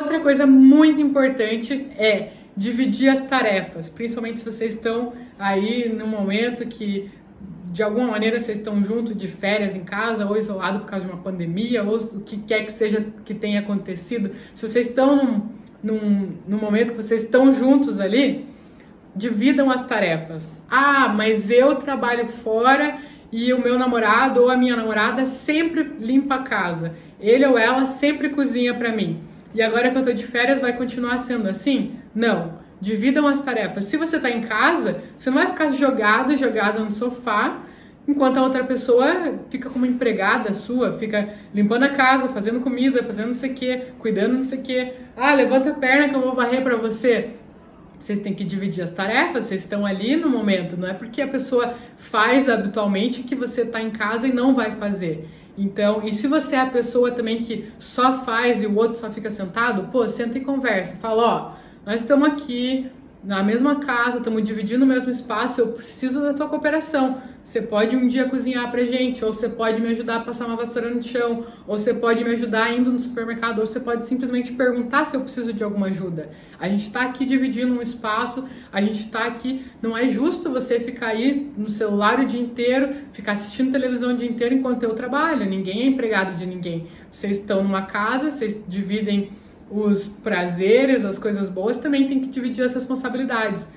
Outra coisa muito importante é dividir as tarefas, principalmente se vocês estão aí no momento que de alguma maneira vocês estão junto de férias em casa ou isolado por causa de uma pandemia ou o que quer que seja que tenha acontecido. Se vocês estão num, num, num momento que vocês estão juntos ali, dividam as tarefas. Ah, mas eu trabalho fora e o meu namorado ou a minha namorada sempre limpa a casa. Ele ou ela sempre cozinha para mim. E agora que eu tô de férias vai continuar sendo assim? Não. Dividam as tarefas. Se você está em casa, você não vai ficar jogado, jogada no sofá, enquanto a outra pessoa fica como empregada sua, fica limpando a casa, fazendo comida, fazendo não sei o quê, cuidando não sei o quê. Ah, levanta a perna que eu vou varrer para você. Vocês têm que dividir as tarefas, vocês estão ali no momento, não é porque a pessoa faz habitualmente que você está em casa e não vai fazer. Então, e se você é a pessoa também que só faz e o outro só fica sentado, pô, senta e conversa. Fala, ó, nós estamos aqui na mesma casa, estamos dividindo o mesmo espaço, eu preciso da tua cooperação. Você pode um dia cozinhar pra gente, ou você pode me ajudar a passar uma vassoura no chão, ou você pode me ajudar indo no supermercado, ou você pode simplesmente perguntar se eu preciso de alguma ajuda. A gente está aqui dividindo um espaço, a gente está aqui, não é justo você ficar aí no celular o dia inteiro, ficar assistindo televisão o dia inteiro enquanto eu trabalho. Ninguém é empregado de ninguém. Vocês estão numa casa, vocês dividem os prazeres, as coisas boas, também tem que dividir as responsabilidades.